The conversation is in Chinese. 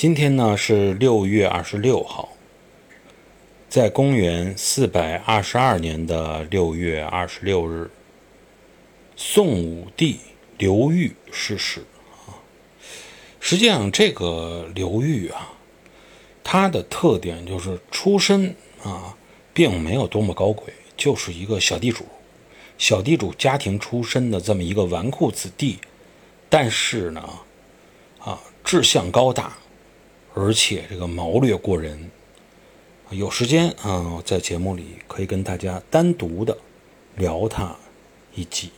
今天呢是六月二十六号，在公元四百二十二年的六月二十六日，宋武帝刘裕逝世啊。实际上，这个刘裕啊，他的特点就是出身啊，并没有多么高贵，就是一个小地主，小地主家庭出身的这么一个纨绔子弟，但是呢，啊，志向高大。而且这个谋略过人，有时间啊，在节目里可以跟大家单独的聊他一集。